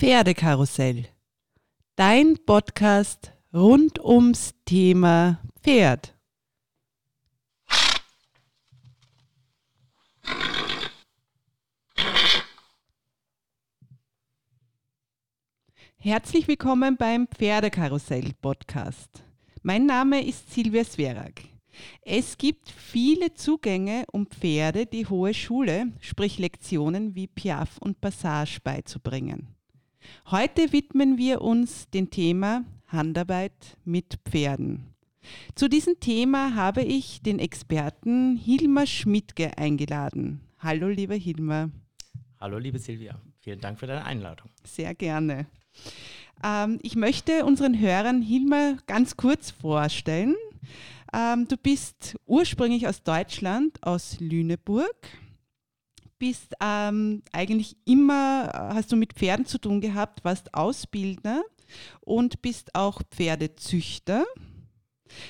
Pferdekarussell. Dein Podcast rund ums Thema Pferd. Herzlich willkommen beim Pferdekarussell Podcast. Mein Name ist Silvia Sverak. Es gibt viele Zugänge, um Pferde die hohe Schule, sprich Lektionen wie Piaf und Passage beizubringen. Heute widmen wir uns dem Thema Handarbeit mit Pferden. Zu diesem Thema habe ich den Experten Hilmar Schmidtke eingeladen. Hallo, lieber Hilmar. Hallo, liebe Silvia. Vielen Dank für deine Einladung. Sehr gerne. Ähm, ich möchte unseren Hörern Hilmar ganz kurz vorstellen. Ähm, du bist ursprünglich aus Deutschland, aus Lüneburg bist ähm, eigentlich immer, äh, hast du mit Pferden zu tun gehabt, warst Ausbildner und bist auch Pferdezüchter.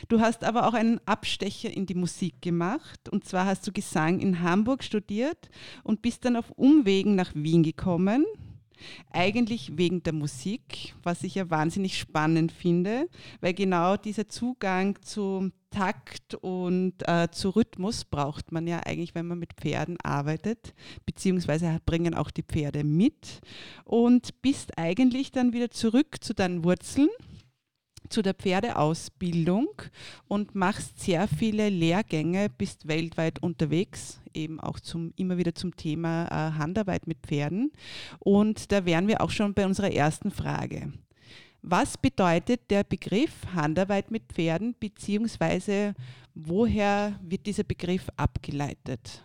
Du hast aber auch einen Abstecher in die Musik gemacht. Und zwar hast du Gesang in Hamburg studiert und bist dann auf Umwegen nach Wien gekommen. Eigentlich wegen der Musik, was ich ja wahnsinnig spannend finde, weil genau dieser Zugang zum Takt und äh, zu Rhythmus braucht man ja eigentlich, wenn man mit Pferden arbeitet, beziehungsweise bringen auch die Pferde mit und bist eigentlich dann wieder zurück zu deinen Wurzeln zu der Pferdeausbildung und machst sehr viele Lehrgänge, bist weltweit unterwegs, eben auch zum, immer wieder zum Thema äh, Handarbeit mit Pferden. Und da wären wir auch schon bei unserer ersten Frage. Was bedeutet der Begriff Handarbeit mit Pferden, beziehungsweise woher wird dieser Begriff abgeleitet?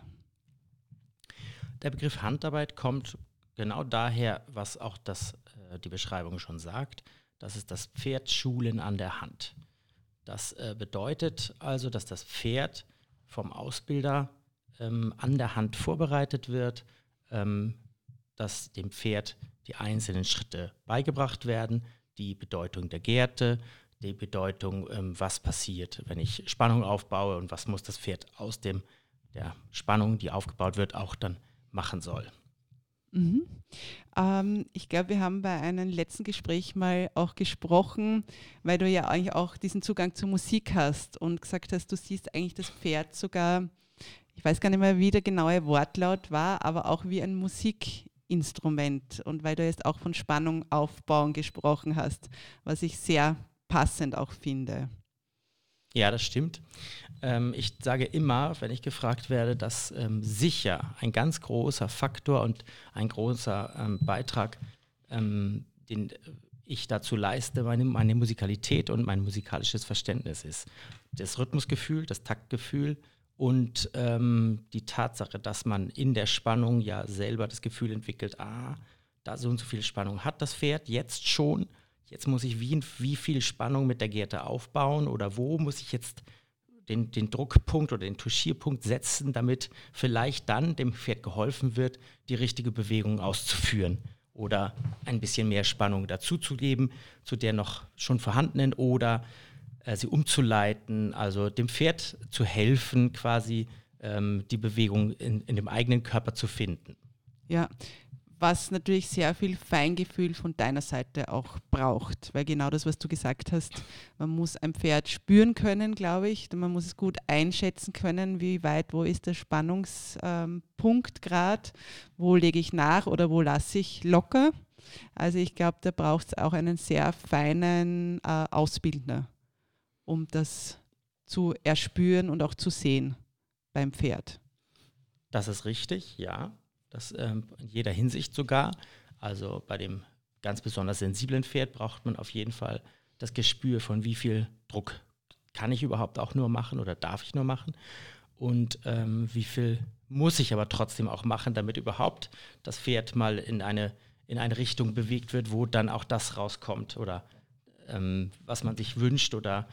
Der Begriff Handarbeit kommt genau daher, was auch das, äh, die Beschreibung schon sagt. Das ist das Pferdschulen an der Hand. Das äh, bedeutet also, dass das Pferd vom Ausbilder ähm, an der Hand vorbereitet wird, ähm, dass dem Pferd die einzelnen Schritte beigebracht werden, die Bedeutung der Gärte, die Bedeutung, ähm, was passiert, wenn ich Spannung aufbaue und was muss das Pferd aus dem, der Spannung, die aufgebaut wird, auch dann machen soll. Mhm. Ähm, ich glaube, wir haben bei einem letzten Gespräch mal auch gesprochen, weil du ja eigentlich auch diesen Zugang zur Musik hast und gesagt hast, du siehst eigentlich das Pferd sogar, ich weiß gar nicht mehr, wie der genaue Wortlaut war, aber auch wie ein Musikinstrument. Und weil du jetzt auch von Spannung aufbauen gesprochen hast, was ich sehr passend auch finde. Ja, das stimmt. Ähm, ich sage immer, wenn ich gefragt werde, dass ähm, sicher ein ganz großer Faktor und ein großer ähm, Beitrag, ähm, den ich dazu leiste, meine, meine Musikalität und mein musikalisches Verständnis ist. Das Rhythmusgefühl, das Taktgefühl und ähm, die Tatsache, dass man in der Spannung ja selber das Gefühl entwickelt, ah, da so und so viel Spannung hat das Pferd jetzt schon jetzt muss ich wie, wie viel Spannung mit der Gerte aufbauen oder wo muss ich jetzt den, den Druckpunkt oder den Touchierpunkt setzen, damit vielleicht dann dem Pferd geholfen wird, die richtige Bewegung auszuführen oder ein bisschen mehr Spannung dazuzugeben zu der noch schon vorhandenen oder äh, sie umzuleiten, also dem Pferd zu helfen, quasi ähm, die Bewegung in, in dem eigenen Körper zu finden. Ja, was natürlich sehr viel Feingefühl von deiner Seite auch braucht, weil genau das, was du gesagt hast, man muss ein Pferd spüren können, glaube ich, man muss es gut einschätzen können, wie weit, wo ist der Spannungspunkt ähm, gerade, wo lege ich nach oder wo lasse ich locker. Also ich glaube, da braucht es auch einen sehr feinen äh, Ausbildner, um das zu erspüren und auch zu sehen beim Pferd. Das ist richtig, ja. Das ähm, in jeder Hinsicht sogar. Also bei dem ganz besonders sensiblen Pferd braucht man auf jeden Fall das Gespür von wie viel Druck kann ich überhaupt auch nur machen oder darf ich nur machen und ähm, wie viel muss ich aber trotzdem auch machen, damit überhaupt das Pferd mal in eine, in eine Richtung bewegt wird, wo dann auch das rauskommt oder ähm, was man sich wünscht oder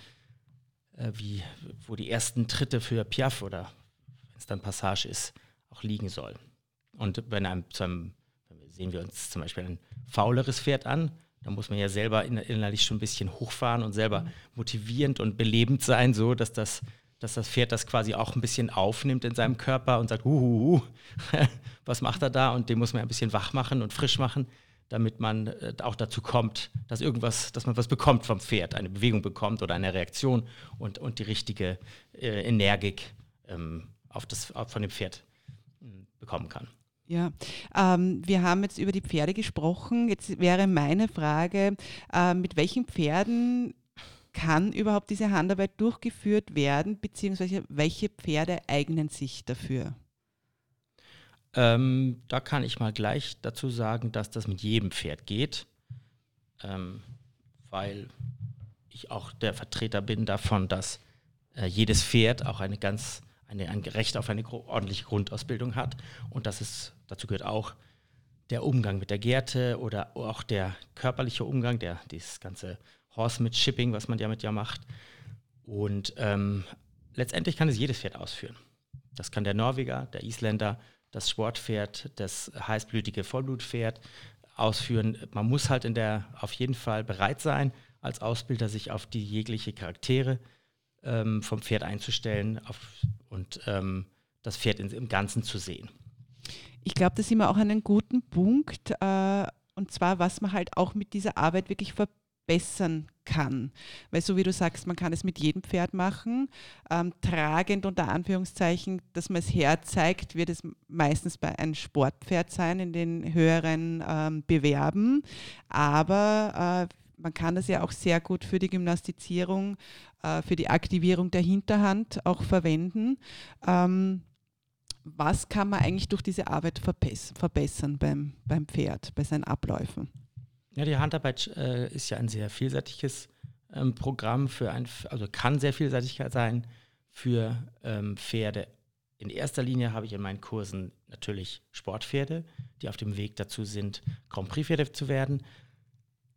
äh, wie, wo die ersten Tritte für Piaf oder wenn es dann Passage ist, auch liegen soll. Und bei einem, einem, sehen wir uns zum Beispiel ein fauleres Pferd an, da muss man ja selber innerlich schon ein bisschen hochfahren und selber motivierend und belebend sein, so dass das, dass das Pferd das quasi auch ein bisschen aufnimmt in seinem Körper und sagt, huhuhu, was macht er da? Und den muss man ein bisschen wach machen und frisch machen. damit man äh, auch dazu kommt, dass irgendwas, dass man was bekommt vom Pferd, eine Bewegung bekommt oder eine Reaktion und, und die richtige äh, Energik ähm, auf das, auf, von dem Pferd hm, bekommen kann. Ja, ähm, wir haben jetzt über die Pferde gesprochen. Jetzt wäre meine Frage, äh, mit welchen Pferden kann überhaupt diese Handarbeit durchgeführt werden, beziehungsweise welche Pferde eignen sich dafür? Ähm, da kann ich mal gleich dazu sagen, dass das mit jedem Pferd geht, ähm, weil ich auch der Vertreter bin davon, dass äh, jedes Pferd auch eine ganz eine, ein Recht auf eine ordentliche Grundausbildung hat und dass es dazu gehört auch der Umgang mit der Gerte oder auch der körperliche Umgang, der dieses ganze Horse mit Shipping, was man ja mit ja macht. Und ähm, letztendlich kann es jedes Pferd ausführen. Das kann der Norweger, der Isländer, das Sportpferd, das heißblütige Vollblutpferd ausführen. Man muss halt in der auf jeden Fall bereit sein, als Ausbilder sich auf die jegliche Charaktere ähm, vom Pferd einzustellen auf, und ähm, das Pferd in, im Ganzen zu sehen. Ich glaube, da sind wir auch an einem guten Punkt. Äh, und zwar, was man halt auch mit dieser Arbeit wirklich verbindet bessern kann. Weil so wie du sagst, man kann es mit jedem Pferd machen. Ähm, tragend unter Anführungszeichen, dass man es herzeigt, wird es meistens bei einem Sportpferd sein in den höheren ähm, Bewerben. Aber äh, man kann das ja auch sehr gut für die Gymnastizierung, äh, für die Aktivierung der Hinterhand auch verwenden. Ähm, was kann man eigentlich durch diese Arbeit verbessern beim, beim Pferd, bei seinen Abläufen? Ja, die Handarbeit äh, ist ja ein sehr vielseitiges ähm, Programm für ein, also kann sehr vielseitig sein für ähm, Pferde. In erster Linie habe ich in meinen Kursen natürlich Sportpferde, die auf dem Weg dazu sind, Grand Prix-Pferde zu werden.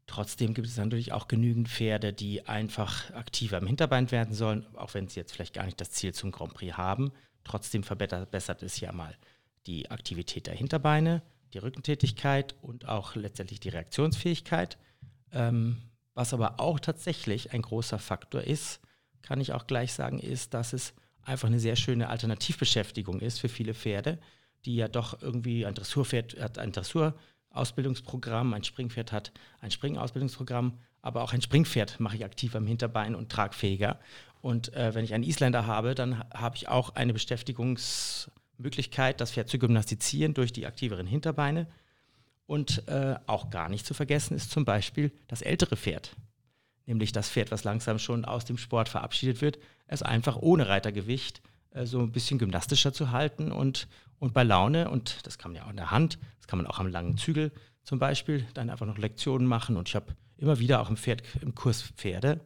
Trotzdem gibt es natürlich auch genügend Pferde, die einfach aktiver im Hinterbein werden sollen, auch wenn sie jetzt vielleicht gar nicht das Ziel zum Grand Prix haben. Trotzdem verbessert es ja mal die Aktivität der Hinterbeine die Rückentätigkeit und auch letztendlich die Reaktionsfähigkeit. Ähm, was aber auch tatsächlich ein großer Faktor ist, kann ich auch gleich sagen, ist, dass es einfach eine sehr schöne Alternativbeschäftigung ist für viele Pferde, die ja doch irgendwie ein Dressurpferd hat ein Dressurausbildungsprogramm, ein Springpferd hat ein Springausbildungsprogramm, aber auch ein Springpferd mache ich aktiv am Hinterbein und tragfähiger. Und äh, wenn ich einen Isländer habe, dann habe ich auch eine Beschäftigungs- Möglichkeit, das Pferd zu gymnastizieren durch die aktiveren Hinterbeine. Und äh, auch gar nicht zu vergessen ist zum Beispiel das ältere Pferd, nämlich das Pferd, was langsam schon aus dem Sport verabschiedet wird, es einfach ohne Reitergewicht äh, so ein bisschen gymnastischer zu halten und, und bei Laune, und das kann man ja auch in der Hand, das kann man auch am langen Zügel zum Beispiel, dann einfach noch Lektionen machen. Und ich habe immer wieder auch im, Pferd, im Kurs Pferde,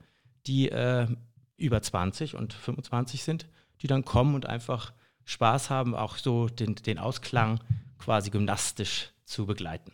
die äh, über 20 und 25 sind, die dann kommen und einfach Spaß haben, auch so den, den Ausklang quasi gymnastisch zu begleiten.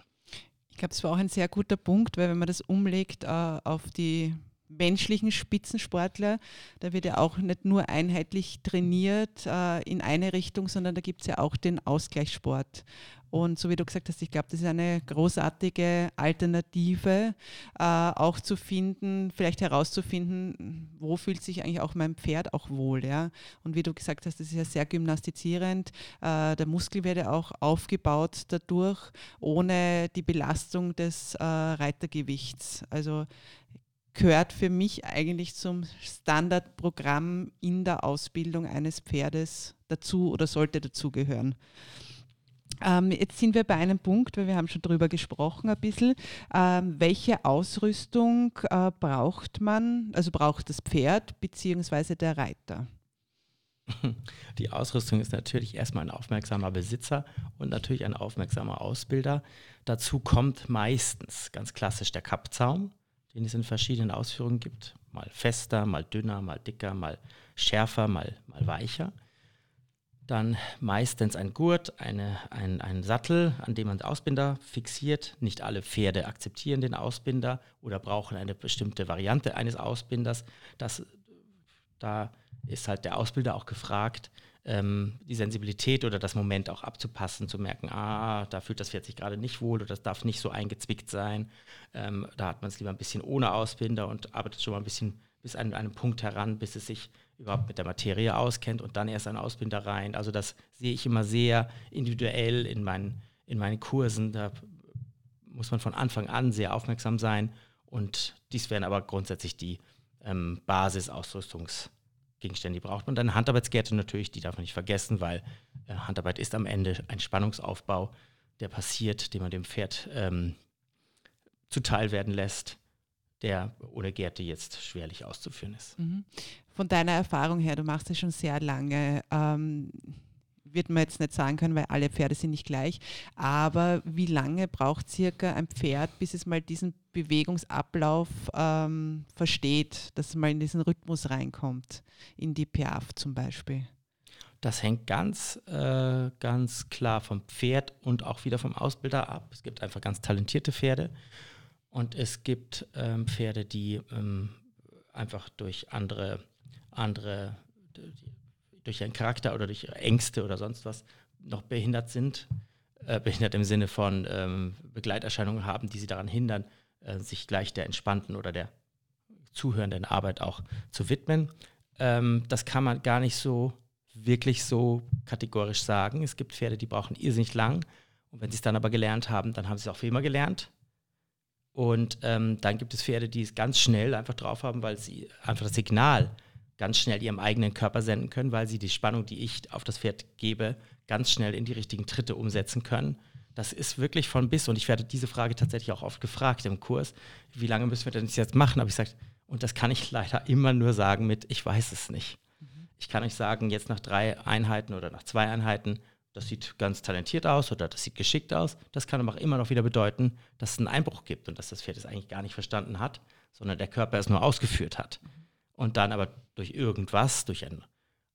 Ich glaube, das war auch ein sehr guter Punkt, weil wenn man das umlegt äh, auf die menschlichen Spitzensportler, da wird ja auch nicht nur einheitlich trainiert äh, in eine Richtung, sondern da gibt es ja auch den Ausgleichssport. Und so wie du gesagt hast, ich glaube, das ist eine großartige Alternative, äh, auch zu finden, vielleicht herauszufinden, wo fühlt sich eigentlich auch mein Pferd auch wohl. Ja? Und wie du gesagt hast, das ist ja sehr gymnastizierend. Äh, der Muskel wird ja auch aufgebaut dadurch, ohne die Belastung des äh, Reitergewichts. Also gehört für mich eigentlich zum Standardprogramm in der Ausbildung eines Pferdes dazu oder sollte dazugehören. Ähm, jetzt sind wir bei einem Punkt, weil wir haben schon darüber gesprochen ein bisschen. Ähm, welche Ausrüstung äh, braucht man, also braucht das Pferd bzw. der Reiter? Die Ausrüstung ist natürlich erstmal ein aufmerksamer Besitzer und natürlich ein aufmerksamer Ausbilder. Dazu kommt meistens ganz klassisch der Kappzaum, den es in verschiedenen Ausführungen gibt. Mal fester, mal dünner, mal dicker, mal schärfer, mal, mal weicher. Dann meistens ein Gurt, eine, ein, ein Sattel, an dem man den Ausbinder fixiert. Nicht alle Pferde akzeptieren den Ausbinder oder brauchen eine bestimmte Variante eines Ausbinders. Das, da ist halt der Ausbilder auch gefragt, ähm, die Sensibilität oder das Moment auch abzupassen, zu merken, ah, da fühlt das Pferd sich gerade nicht wohl oder das darf nicht so eingezwickt sein. Ähm, da hat man es lieber ein bisschen ohne Ausbinder und arbeitet schon mal ein bisschen bis an einen Punkt heran, bis es sich überhaupt mit der Materie auskennt und dann erst ein Ausbinder rein. Also das sehe ich immer sehr individuell in meinen, in meinen Kursen. Da muss man von Anfang an sehr aufmerksam sein. Und dies wären aber grundsätzlich die ähm, Basisausrüstungsgegenstände, die braucht man. Dann Handarbeitsgärte natürlich, die darf man nicht vergessen, weil äh, Handarbeit ist am Ende ein Spannungsaufbau, der passiert, den man dem Pferd ähm, zuteil werden lässt, der ohne Gärte jetzt schwerlich auszuführen ist. Mhm. Von deiner Erfahrung her, du machst es schon sehr lange, ähm, wird man jetzt nicht sagen können, weil alle Pferde sind nicht gleich. Aber wie lange braucht circa ein Pferd, bis es mal diesen Bewegungsablauf ähm, versteht, dass es mal in diesen Rhythmus reinkommt, in die Piaf zum Beispiel? Das hängt ganz, äh, ganz klar vom Pferd und auch wieder vom Ausbilder ab. Es gibt einfach ganz talentierte Pferde und es gibt ähm, Pferde, die ähm, einfach durch andere, andere durch ihren Charakter oder durch Ängste oder sonst was noch behindert sind. Äh, behindert im Sinne von ähm, Begleiterscheinungen haben, die sie daran hindern, äh, sich gleich der entspannten oder der zuhörenden Arbeit auch zu widmen. Ähm, das kann man gar nicht so wirklich so kategorisch sagen. Es gibt Pferde, die brauchen irrsinnig lang. Und wenn sie es dann aber gelernt haben, dann haben sie es auch für immer gelernt. Und ähm, dann gibt es Pferde, die es ganz schnell einfach drauf haben, weil sie einfach das Signal ganz schnell ihrem eigenen Körper senden können, weil sie die Spannung, die ich auf das Pferd gebe, ganz schnell in die richtigen Tritte umsetzen können. Das ist wirklich von bis. Und ich werde diese Frage tatsächlich auch oft gefragt im Kurs, wie lange müssen wir denn das jetzt machen? Aber ich sage, und das kann ich leider immer nur sagen mit, ich weiß es nicht. Mhm. Ich kann euch sagen, jetzt nach drei Einheiten oder nach zwei Einheiten, das sieht ganz talentiert aus oder das sieht geschickt aus. Das kann aber auch immer noch wieder bedeuten, dass es einen Einbruch gibt und dass das Pferd es eigentlich gar nicht verstanden hat, sondern der Körper es nur ausgeführt hat. Mhm und dann aber durch irgendwas, durch eine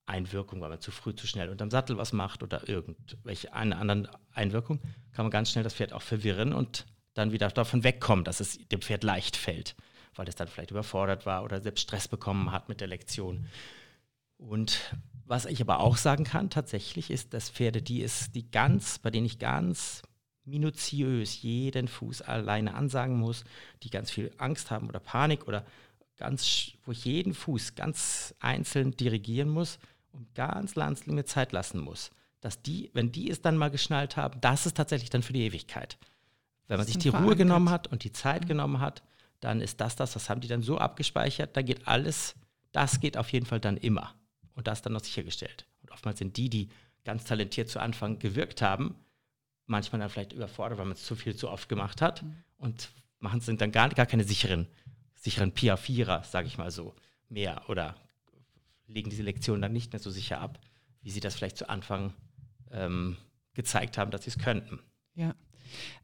Einwirkung, weil man zu früh, zu schnell unterm Sattel was macht oder irgendwelche eine andere Einwirkung, kann man ganz schnell das Pferd auch verwirren und dann wieder davon wegkommen, dass es dem Pferd leicht fällt, weil es dann vielleicht überfordert war oder selbst Stress bekommen hat mit der Lektion. Und was ich aber auch sagen kann, tatsächlich ist, dass Pferde, die ist, die ganz, bei denen ich ganz minutiös jeden Fuß alleine ansagen muss, die ganz viel Angst haben oder Panik oder ganz, wo ich jeden Fuß ganz einzeln dirigieren muss und ganz langsam mir Zeit lassen muss. Dass die, wenn die es dann mal geschnallt haben, das ist tatsächlich dann für die Ewigkeit. Wenn man sich die Ruhe genommen hat und die Zeit mhm. genommen hat, dann ist das das, das haben die dann so abgespeichert, da geht alles, das geht auf jeden Fall dann immer. Und das dann noch sichergestellt. Und oftmals sind die, die ganz talentiert zu Anfang gewirkt haben, manchmal dann vielleicht überfordert, weil man es zu viel zu oft gemacht hat mhm. und machen sind dann gar, gar keine sicheren sicheren Piafierer, sage ich mal so, mehr oder legen diese Lektionen dann nicht mehr so sicher ab, wie sie das vielleicht zu Anfang ähm, gezeigt haben, dass sie es könnten. Ja.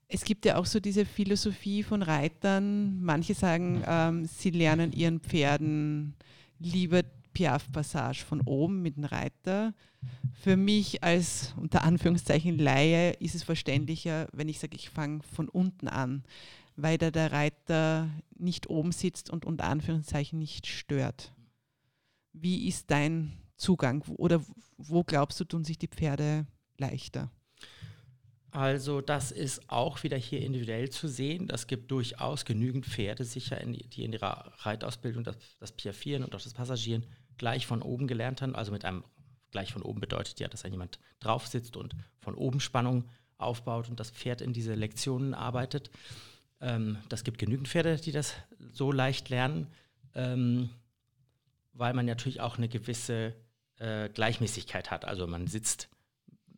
Es gibt ja auch so diese Philosophie von Reitern. Manche sagen, ähm, sie lernen ihren Pferden lieber Piaf-Passage von oben mit dem Reiter. Für mich als unter Anführungszeichen Laie ist es verständlicher, wenn ich sage, ich fange von unten an weil da der Reiter nicht oben sitzt und unter Anführungszeichen nicht stört. Wie ist dein Zugang oder wo glaubst du, tun sich die Pferde leichter? Also das ist auch wieder hier individuell zu sehen. Das gibt durchaus genügend Pferde sicher, in, die in ihrer Reitausbildung das, das Piafieren und auch das Passagieren gleich von oben gelernt haben. Also mit einem gleich von oben bedeutet ja, dass da jemand drauf sitzt und von oben Spannung aufbaut und das Pferd in diese Lektionen arbeitet. Ähm, das gibt genügend Pferde, die das so leicht lernen, ähm, weil man natürlich auch eine gewisse äh, Gleichmäßigkeit hat. Also man sitzt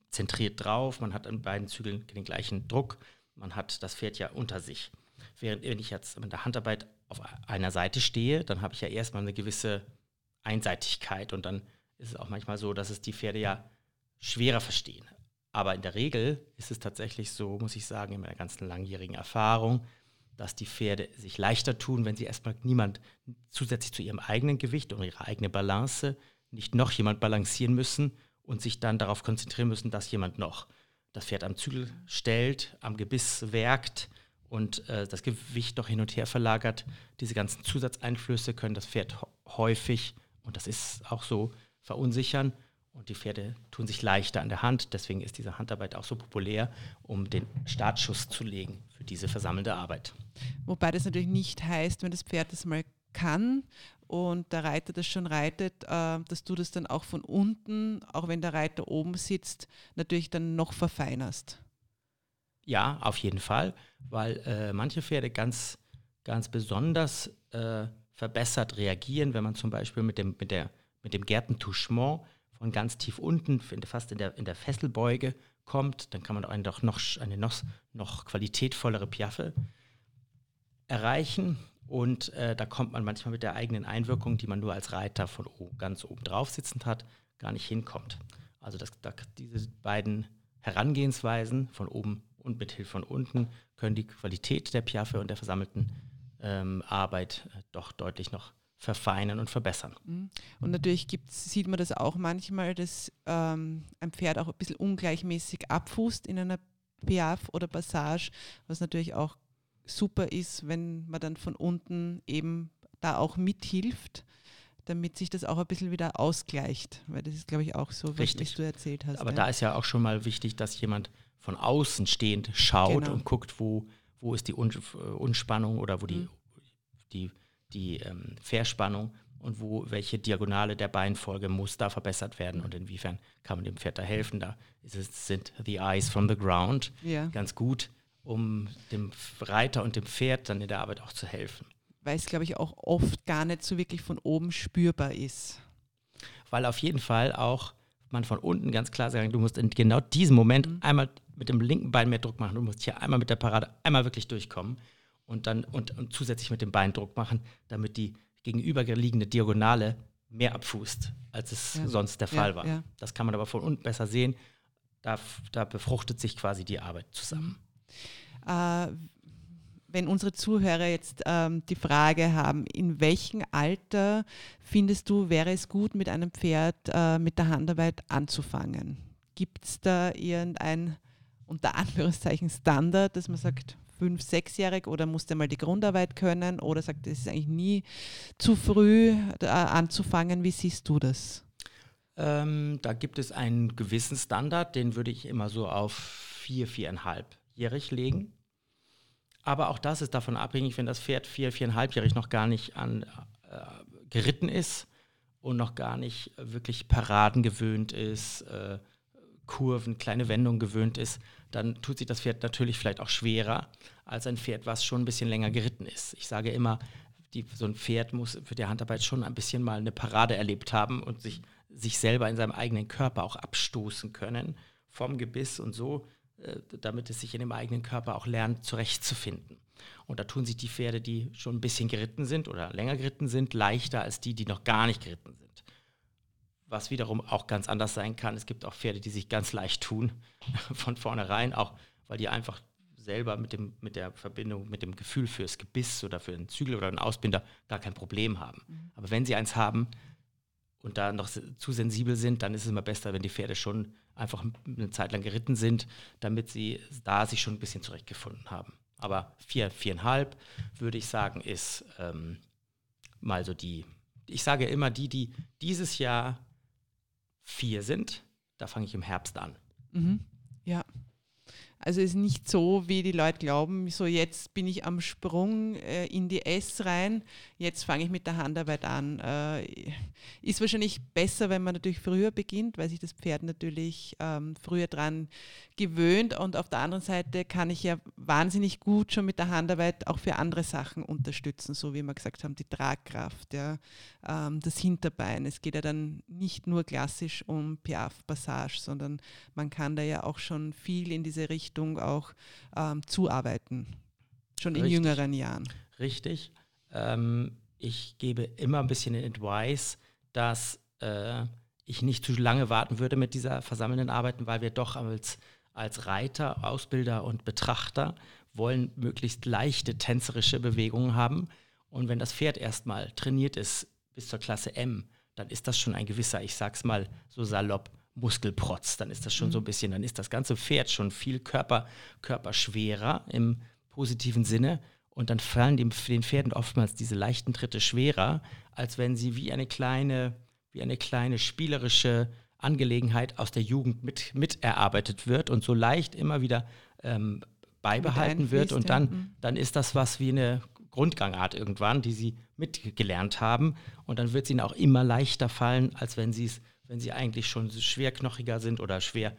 zentriert drauf, man hat an beiden Zügeln den gleichen Druck, man hat das Pferd ja unter sich. Während wenn ich jetzt mit der Handarbeit auf einer Seite stehe, dann habe ich ja erstmal eine gewisse Einseitigkeit und dann ist es auch manchmal so, dass es die Pferde ja schwerer verstehen. Aber in der Regel ist es tatsächlich so, muss ich sagen, in meiner ganzen langjährigen Erfahrung, dass die Pferde sich leichter tun, wenn sie erstmal niemand zusätzlich zu ihrem eigenen Gewicht und ihrer eigenen Balance nicht noch jemand balancieren müssen und sich dann darauf konzentrieren müssen, dass jemand noch das Pferd am Zügel stellt, am Gebiss werkt und äh, das Gewicht noch hin und her verlagert. Diese ganzen Zusatzeinflüsse können das Pferd häufig, und das ist auch so, verunsichern und die Pferde tun sich leichter an der Hand. Deswegen ist diese Handarbeit auch so populär, um den Startschuss zu legen für diese versammelte Arbeit. Wobei das natürlich nicht heißt, wenn das Pferd das mal kann und der Reiter das schon reitet, äh, dass du das dann auch von unten, auch wenn der Reiter oben sitzt, natürlich dann noch verfeinerst. Ja, auf jeden Fall, weil äh, manche Pferde ganz, ganz besonders äh, verbessert reagieren, wenn man zum Beispiel mit dem, mit der, mit dem Gärtentouchement von ganz tief unten, fast in der, in der Fesselbeuge kommt, dann kann man einen doch noch eine noch, noch qualitätvollere Piaffe erreichen. Und äh, da kommt man manchmal mit der eigenen Einwirkung, die man nur als Reiter von ganz oben drauf sitzend hat, gar nicht hinkommt. Also das, da, diese beiden Herangehensweisen von oben und mit Hilfe von unten können die Qualität der Piaffe und der versammelten ähm, Arbeit äh, doch deutlich noch verfeinern und verbessern. Mhm. Und natürlich sieht man das auch manchmal, dass ähm, ein Pferd auch ein bisschen ungleichmäßig abfußt in einer Piaf oder Passage, was natürlich auch super ist, wenn man dann von unten eben da auch mithilft, damit sich das auch ein bisschen wieder ausgleicht. Weil das ist, glaube ich, auch so, was, was du erzählt hast. Aber ja. da ist ja auch schon mal wichtig, dass jemand von außen stehend schaut genau. und guckt, wo, wo ist die Unspannung oder wo die, mhm. die die ähm, Verspannung und wo welche Diagonale der Beinfolge muss da verbessert werden und inwiefern kann man dem Pferd da helfen. Da es, sind the eyes from the ground ja. ganz gut, um dem Reiter und dem Pferd dann in der Arbeit auch zu helfen. Weil es, glaube ich, auch oft gar nicht so wirklich von oben spürbar ist. Weil auf jeden Fall auch man von unten ganz klar sagen, du musst in genau diesem Moment mhm. einmal mit dem linken Bein mehr Druck machen. Du musst hier einmal mit der Parade einmal wirklich durchkommen und dann und, und zusätzlich mit dem Bein Druck machen, damit die gegenüberliegende Diagonale mehr abfußt, als es ja. sonst der Fall ja, war. Ja. Das kann man aber von unten besser sehen. Da, da befruchtet sich quasi die Arbeit zusammen. Äh, wenn unsere Zuhörer jetzt ähm, die Frage haben, in welchem Alter findest du, wäre es gut, mit einem Pferd äh, mit der Handarbeit anzufangen? Gibt es da irgendein unter Anführungszeichen Standard, dass man sagt, fünf-, sechsjährig oder musste mal die Grundarbeit können oder sagt, es ist eigentlich nie zu früh äh, anzufangen. Wie siehst du das? Ähm, da gibt es einen gewissen Standard, den würde ich immer so auf vier, viereinhalbjährig legen. Aber auch das ist davon abhängig, wenn das Pferd vier, viereinhalbjährig noch gar nicht an, äh, geritten ist und noch gar nicht wirklich Paraden gewöhnt ist, äh, Kurven, kleine Wendungen gewöhnt ist, dann tut sich das Pferd natürlich vielleicht auch schwerer als ein Pferd, was schon ein bisschen länger geritten ist. Ich sage immer, die, so ein Pferd muss für die Handarbeit schon ein bisschen mal eine Parade erlebt haben und sich, sich selber in seinem eigenen Körper auch abstoßen können vom Gebiss und so, äh, damit es sich in dem eigenen Körper auch lernt, zurechtzufinden. Und da tun sich die Pferde, die schon ein bisschen geritten sind oder länger geritten sind, leichter als die, die noch gar nicht geritten sind was wiederum auch ganz anders sein kann. Es gibt auch Pferde, die sich ganz leicht tun, von vornherein, auch weil die einfach selber mit, dem, mit der Verbindung, mit dem Gefühl fürs Gebiss oder für einen Zügel oder einen Ausbinder gar kein Problem haben. Mhm. Aber wenn sie eins haben und da noch zu sensibel sind, dann ist es immer besser, wenn die Pferde schon einfach eine Zeit lang geritten sind, damit sie da sich schon ein bisschen zurechtgefunden haben. Aber vier, viereinhalb, würde ich sagen, ist ähm, mal so die, ich sage immer, die, die dieses Jahr vier sind, da fange ich im Herbst an. Mhm. Ja. Also es ist nicht so, wie die Leute glauben, so jetzt bin ich am Sprung äh, in die S rein, jetzt fange ich mit der Handarbeit an. Äh, ist wahrscheinlich besser, wenn man natürlich früher beginnt, weil sich das Pferd natürlich ähm, früher dran gewöhnt und auf der anderen Seite kann ich ja wahnsinnig gut schon mit der Handarbeit auch für andere Sachen unterstützen, so wie wir gesagt haben, die Tragkraft, ja, ähm, das Hinterbein. Es geht ja dann nicht nur klassisch um Piaf-Passage, sondern man kann da ja auch schon viel in diese Richtung auch ähm, zuarbeiten, schon in Richtig. jüngeren Jahren. Richtig. Ähm, ich gebe immer ein bisschen den Advice, dass äh, ich nicht zu lange warten würde mit dieser versammelnden Arbeiten, weil wir doch als, als Reiter, Ausbilder und Betrachter wollen möglichst leichte tänzerische Bewegungen haben. Und wenn das Pferd erstmal trainiert ist bis zur Klasse M, dann ist das schon ein gewisser, ich sag's mal so salopp, Muskelprotz, dann ist das schon mhm. so ein bisschen, dann ist das ganze Pferd schon viel Körper, körperschwerer im positiven Sinne. Und dann fallen dem, den Pferden oftmals diese leichten Tritte schwerer, als wenn sie wie eine kleine, wie eine kleine spielerische Angelegenheit aus der Jugend mit, miterarbeitet wird und so leicht immer wieder ähm, beibehalten wird. Und dann, mhm. dann ist das was wie eine Grundgangart irgendwann, die sie mitgelernt haben. Und dann wird es ihnen auch immer leichter fallen, als wenn sie es wenn sie eigentlich schon schwerknochiger sind oder schwer,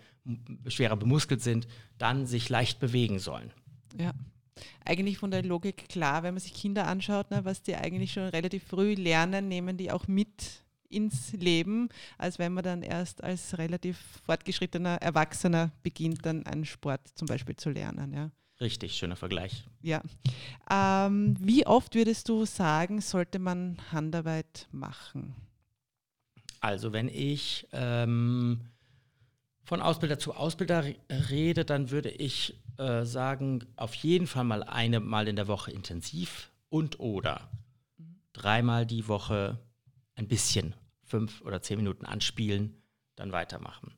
schwerer bemuskelt sind, dann sich leicht bewegen sollen. Ja. Eigentlich von der Logik klar, wenn man sich Kinder anschaut, ne, was die eigentlich schon relativ früh lernen, nehmen die auch mit ins Leben, als wenn man dann erst als relativ fortgeschrittener Erwachsener beginnt, dann einen Sport zum Beispiel zu lernen. Ja. Richtig, schöner Vergleich. Ja. Ähm, wie oft würdest du sagen, sollte man Handarbeit machen? Also wenn ich ähm, von Ausbilder zu Ausbilder rede, dann würde ich äh, sagen, auf jeden Fall mal eine Mal in der Woche intensiv und oder dreimal die Woche ein bisschen, fünf oder zehn Minuten anspielen, dann weitermachen.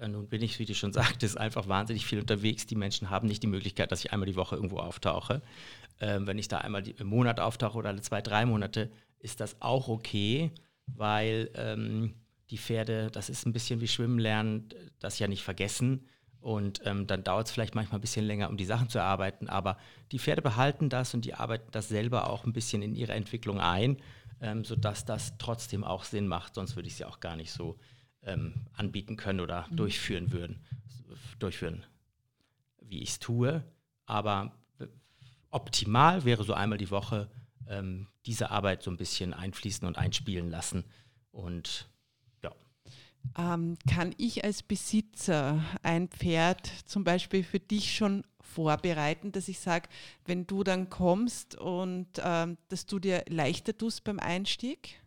Äh, nun bin ich, wie du schon sagtest, einfach wahnsinnig viel unterwegs. Die Menschen haben nicht die Möglichkeit, dass ich einmal die Woche irgendwo auftauche. Ähm, wenn ich da einmal im Monat auftauche oder alle zwei, drei Monate, ist das auch okay weil ähm, die Pferde, das ist ein bisschen wie Schwimmen lernen, das ja nicht vergessen. Und ähm, dann dauert es vielleicht manchmal ein bisschen länger, um die Sachen zu erarbeiten. Aber die Pferde behalten das und die arbeiten das selber auch ein bisschen in ihre Entwicklung ein, ähm, sodass das trotzdem auch Sinn macht. Sonst würde ich sie auch gar nicht so ähm, anbieten können oder mhm. durchführen würden, durchführen, wie ich es tue. Aber optimal wäre so einmal die Woche ähm, diese Arbeit so ein bisschen einfließen und einspielen lassen. Und ja. Ähm, kann ich als Besitzer ein Pferd zum Beispiel für dich schon vorbereiten, dass ich sage, wenn du dann kommst und ähm, dass du dir leichter tust beim Einstieg?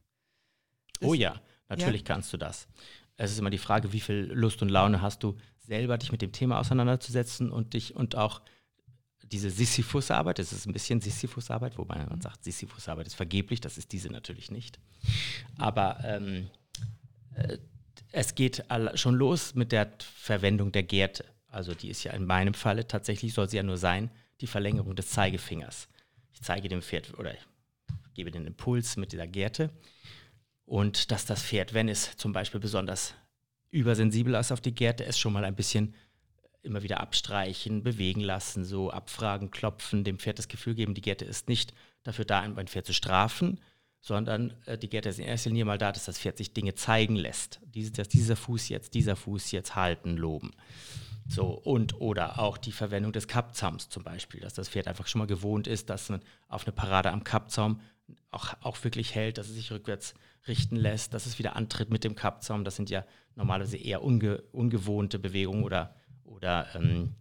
Das, oh ja, natürlich ja. kannst du das. Es ist immer die Frage, wie viel Lust und Laune hast du, selber dich mit dem Thema auseinanderzusetzen und dich und auch diese Sisyphus-Arbeit, das ist ein bisschen Sisyphus-Arbeit, wobei man mhm. sagt, Sisyphus-Arbeit ist vergeblich, das ist diese natürlich nicht. Aber ähm, äh, es geht schon los mit der Verwendung der Gerte. Also die ist ja in meinem Falle tatsächlich, soll sie ja nur sein, die Verlängerung des Zeigefingers. Ich zeige dem Pferd oder ich gebe den Impuls mit dieser Gerte und dass das Pferd, wenn es zum Beispiel besonders übersensibel ist auf die Gerte, es schon mal ein bisschen immer wieder abstreichen, bewegen lassen, so abfragen, klopfen, dem Pferd das Gefühl geben, die Gerte ist nicht dafür da, ein Pferd zu strafen, sondern äh, die Gerte ist in erster Linie mal da, dass das Pferd sich Dinge zeigen lässt. Dies, dass dieser Fuß jetzt, dieser Fuß jetzt halten, loben. So, und oder auch die Verwendung des Kappzaums zum Beispiel, dass das Pferd einfach schon mal gewohnt ist, dass man auf eine Parade am Kappzaum auch, auch wirklich hält, dass es sich rückwärts richten lässt, dass es wieder antritt mit dem Kappzaum. Das sind ja normalerweise eher unge, ungewohnte Bewegungen oder oder ähm,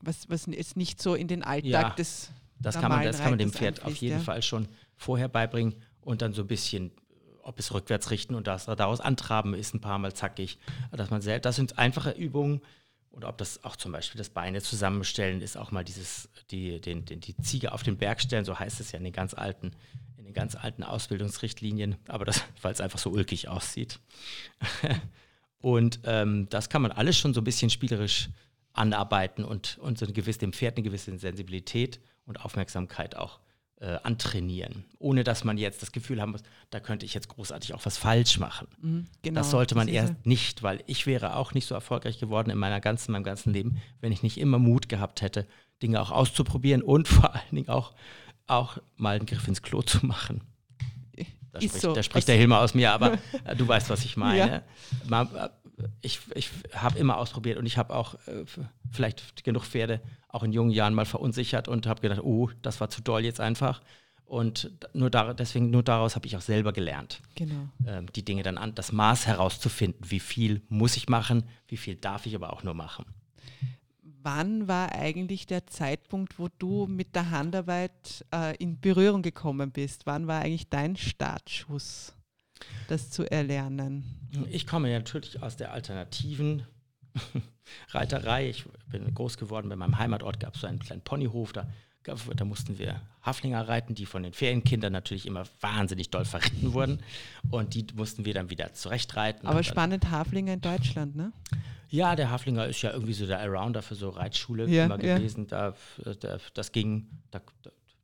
was, was ist nicht so in den Alltag ja, des das kann man, das kann man dem Pferd auf jeden ja. Fall schon vorher beibringen und dann so ein bisschen, ob es rückwärts richten und das daraus antraben ist, ein paar Mal zackig. Dass man selbst, das sind einfache Übungen. Oder ob das auch zum Beispiel das Beine zusammenstellen ist, auch mal dieses, die, den, den, die Ziege auf den Berg stellen, so heißt es ja in den ganz alten, in den ganz alten Ausbildungsrichtlinien, aber das, weil es einfach so ulkig aussieht. Und ähm, das kann man alles schon so ein bisschen spielerisch anarbeiten und, und so eine gewisse, dem Pferd eine gewisse Sensibilität und Aufmerksamkeit auch äh, antrainieren, ohne dass man jetzt das Gefühl haben muss, da könnte ich jetzt großartig auch was falsch machen. Mhm, genau, das sollte man erst nicht, weil ich wäre auch nicht so erfolgreich geworden in meiner ganzen, meinem ganzen Leben, wenn ich nicht immer Mut gehabt hätte, Dinge auch auszuprobieren und vor allen Dingen auch, auch mal einen Griff ins Klo zu machen. Da spricht, so. da spricht der Hilmer aus mir, aber äh, du weißt, was ich meine. Ja. Äh, ich, ich habe immer ausprobiert und ich habe auch äh, vielleicht genug Pferde auch in jungen Jahren mal verunsichert und habe gedacht, oh, das war zu doll jetzt einfach. Und nur da, deswegen nur daraus habe ich auch selber gelernt, genau. ähm, die Dinge dann an, das Maß herauszufinden. Wie viel muss ich machen, wie viel darf ich aber auch nur machen wann war eigentlich der Zeitpunkt, wo du mit der Handarbeit äh, in Berührung gekommen bist? Wann war eigentlich dein Startschuss, das zu erlernen? Ich komme ja natürlich aus der alternativen Reiterei. Ich bin groß geworden. Bei meinem Heimatort gab es so einen kleinen Ponyhof. Da, da mussten wir Haflinger reiten, die von den Ferienkindern natürlich immer wahnsinnig doll verritten wurden. Und die mussten wir dann wieder zurechtreiten. Aber spannend, Haflinger in Deutschland, ne? Ja, der Haflinger ist ja irgendwie so der Arounder für so Reitschule ja, immer gewesen. Ja. Da, da, das ging, da,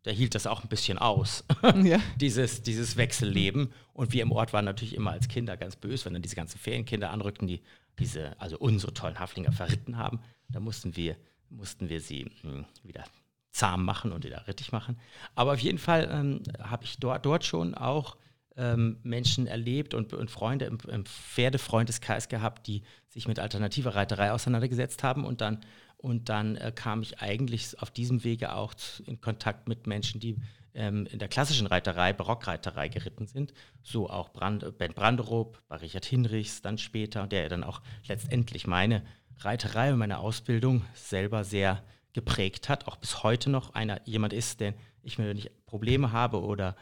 der hielt das auch ein bisschen aus, ja. dieses, dieses Wechselleben. Und wir im Ort waren natürlich immer als Kinder ganz böse, wenn dann diese ganzen Ferienkinder anrückten, die diese, also unsere tollen Haflinger verritten haben. Da mussten wir, mussten wir sie mh, hm, wieder zahm machen und wieder rittig machen. Aber auf jeden Fall ähm, habe ich dort, dort schon auch ähm, Menschen erlebt und, und Freunde im, im Pferdefreundeskreis gehabt, die sich mit alternativer Reiterei auseinandergesetzt haben und dann und dann äh, kam ich eigentlich auf diesem Wege auch in Kontakt mit Menschen, die ähm, in der klassischen Reiterei, Barockreiterei geritten sind. So auch Brand, Ben Branderup, bei Richard Hinrichs dann später, der dann auch letztendlich meine Reiterei und meine Ausbildung selber sehr geprägt hat, auch bis heute noch einer, jemand ist, den ich mir nicht Probleme habe oder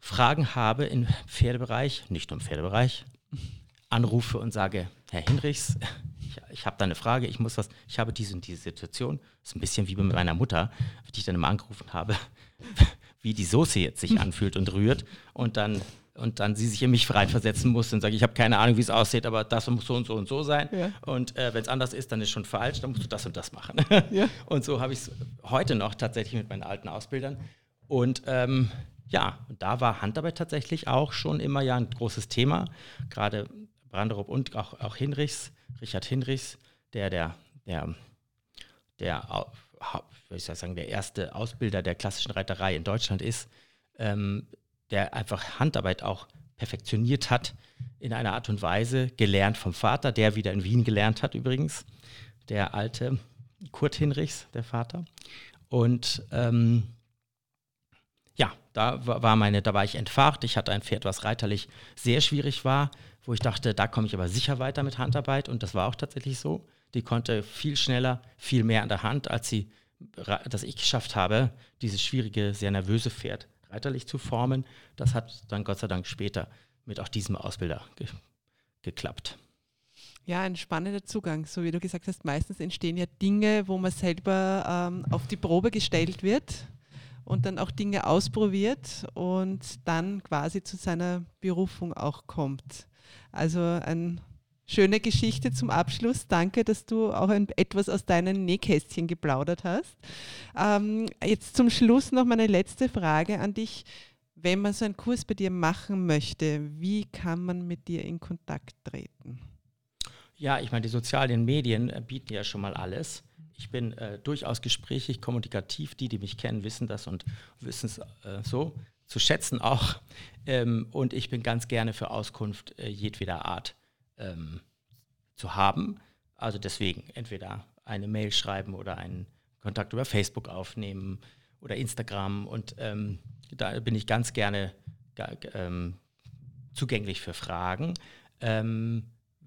Fragen habe im Pferdebereich, nicht im Pferdebereich, anrufe und sage, Herr Hinrichs, ich, ich habe da eine Frage, ich muss was, ich habe diese und diese Situation. Das ist ein bisschen wie mit meiner Mutter, die ich dann immer angerufen habe, wie die Soße jetzt sich anfühlt und rührt. Und dann und dann sie sich in mich reinversetzen muss und sage, ich habe keine Ahnung, wie es aussieht, aber das muss so und so und so sein. Ja. Und äh, wenn es anders ist, dann ist schon falsch, dann musst du das und das machen. Ja. Und so habe ich es heute noch tatsächlich mit meinen alten Ausbildern. Und ähm, ja, und da war Handarbeit tatsächlich auch schon immer ja ein großes Thema. Gerade Branderup und auch, auch Hinrichs, Richard Hinrichs, der, der, der, der, ich sagen, der erste Ausbilder der klassischen Reiterei in Deutschland ist, ähm, der einfach Handarbeit auch perfektioniert hat in einer Art und Weise, gelernt vom Vater, der wieder in Wien gelernt hat übrigens, der alte Kurt Hinrichs, der Vater. Und ähm, da war meine, da war ich entfacht. Ich hatte ein Pferd, was reiterlich sehr schwierig war, wo ich dachte, da komme ich aber sicher weiter mit Handarbeit. Und das war auch tatsächlich so. Die konnte viel schneller, viel mehr an der Hand, als sie, dass ich geschafft habe, dieses schwierige, sehr nervöse Pferd reiterlich zu formen. Das hat dann Gott sei Dank später mit auch diesem Ausbilder ge geklappt. Ja, ein spannender Zugang. So wie du gesagt hast, meistens entstehen ja Dinge, wo man selber ähm, auf die Probe gestellt wird und dann auch Dinge ausprobiert und dann quasi zu seiner Berufung auch kommt. Also ein schöne Geschichte zum Abschluss. Danke, dass du auch ein, etwas aus deinen Nähkästchen geplaudert hast. Ähm, jetzt zum Schluss noch meine letzte Frage an dich. Wenn man so einen Kurs bei dir machen möchte, wie kann man mit dir in Kontakt treten? Ja, ich meine, die sozialen Medien bieten ja schon mal alles. Ich bin äh, durchaus gesprächig, kommunikativ. Die, die mich kennen, wissen das und wissen es äh, so zu schätzen auch. Ähm, und ich bin ganz gerne für Auskunft äh, jedweder Art ähm, zu haben. Also deswegen entweder eine Mail schreiben oder einen Kontakt über Facebook aufnehmen oder Instagram. Und ähm, da bin ich ganz gerne ähm, zugänglich für Fragen. Ähm,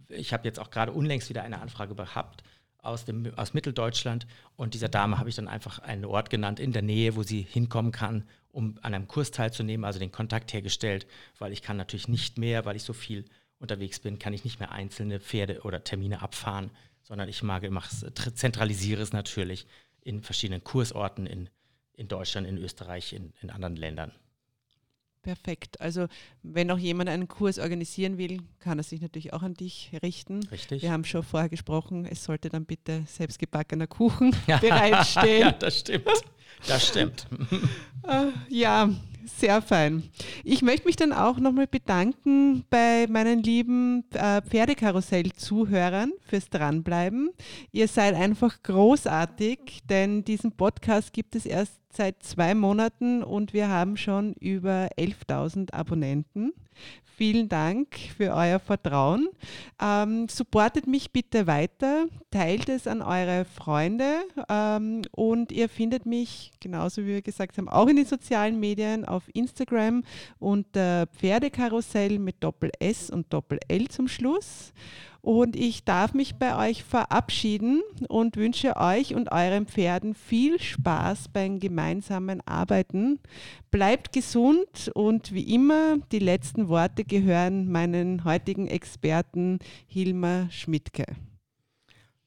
ich habe jetzt auch gerade unlängst wieder eine Anfrage gehabt aus, dem, aus Mitteldeutschland und dieser Dame habe ich dann einfach einen Ort genannt in der Nähe, wo sie hinkommen kann, um an einem Kurs teilzunehmen, also den Kontakt hergestellt, weil ich kann natürlich nicht mehr, weil ich so viel unterwegs bin, kann ich nicht mehr einzelne Pferde oder Termine abfahren, sondern ich mag, zentralisiere es natürlich in verschiedenen Kursorten in, in Deutschland, in Österreich, in, in anderen Ländern. Perfekt. Also wenn auch jemand einen Kurs organisieren will, kann er sich natürlich auch an dich richten. Richtig. Wir haben schon vorher gesprochen, es sollte dann bitte selbstgebackener Kuchen bereitstehen. ja, das stimmt. Das stimmt. Äh, ja, sehr fein. Ich möchte mich dann auch nochmal bedanken bei meinen lieben äh, Pferdekarussell-Zuhörern fürs Dranbleiben. Ihr seid einfach großartig, denn diesen Podcast gibt es erst seit zwei Monaten und wir haben schon über 11.000 Abonnenten. Vielen Dank für euer Vertrauen. Ähm, supportet mich bitte weiter, teilt es an eure Freunde ähm, und ihr findet mich, genauso wie wir gesagt haben, auch in den sozialen Medien auf Instagram unter Pferdekarussell mit Doppel S und Doppel L zum Schluss. Und ich darf mich bei euch verabschieden und wünsche euch und euren Pferden viel Spaß beim gemeinsamen Arbeiten. Bleibt gesund und wie immer, die letzten Worte gehören meinen heutigen Experten Hilmar Schmidtke.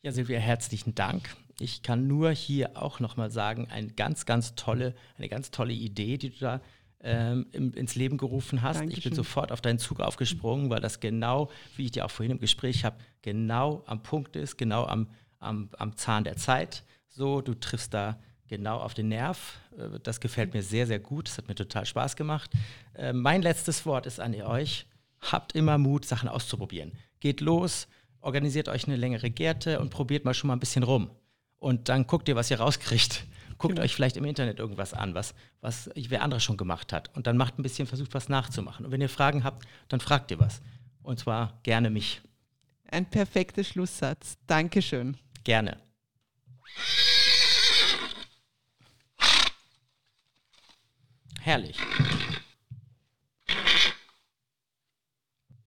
Ja, Silvia, herzlichen Dank. Ich kann nur hier auch nochmal sagen, eine ganz, ganz tolle, eine ganz tolle Idee, die du da ähm, ins Leben gerufen hast. Dankeschön. Ich bin sofort auf deinen Zug aufgesprungen, weil das genau, wie ich dir auch vorhin im Gespräch habe, genau am Punkt ist, genau am, am, am Zahn der Zeit. So, du triffst da genau auf den Nerv. Äh, das gefällt mir sehr, sehr gut. Das hat mir total Spaß gemacht. Äh, mein letztes Wort ist an euch. Habt immer Mut, Sachen auszuprobieren. Geht los, organisiert euch eine längere Gärte und probiert mal schon mal ein bisschen rum. Und dann guckt ihr, was ihr rauskriegt. Guckt genau. euch vielleicht im Internet irgendwas an, was, was wer andere schon gemacht hat. Und dann macht ein bisschen, versucht was nachzumachen. Und wenn ihr Fragen habt, dann fragt ihr was. Und zwar gerne mich. Ein perfekter Schlusssatz. Dankeschön. Gerne. Herrlich.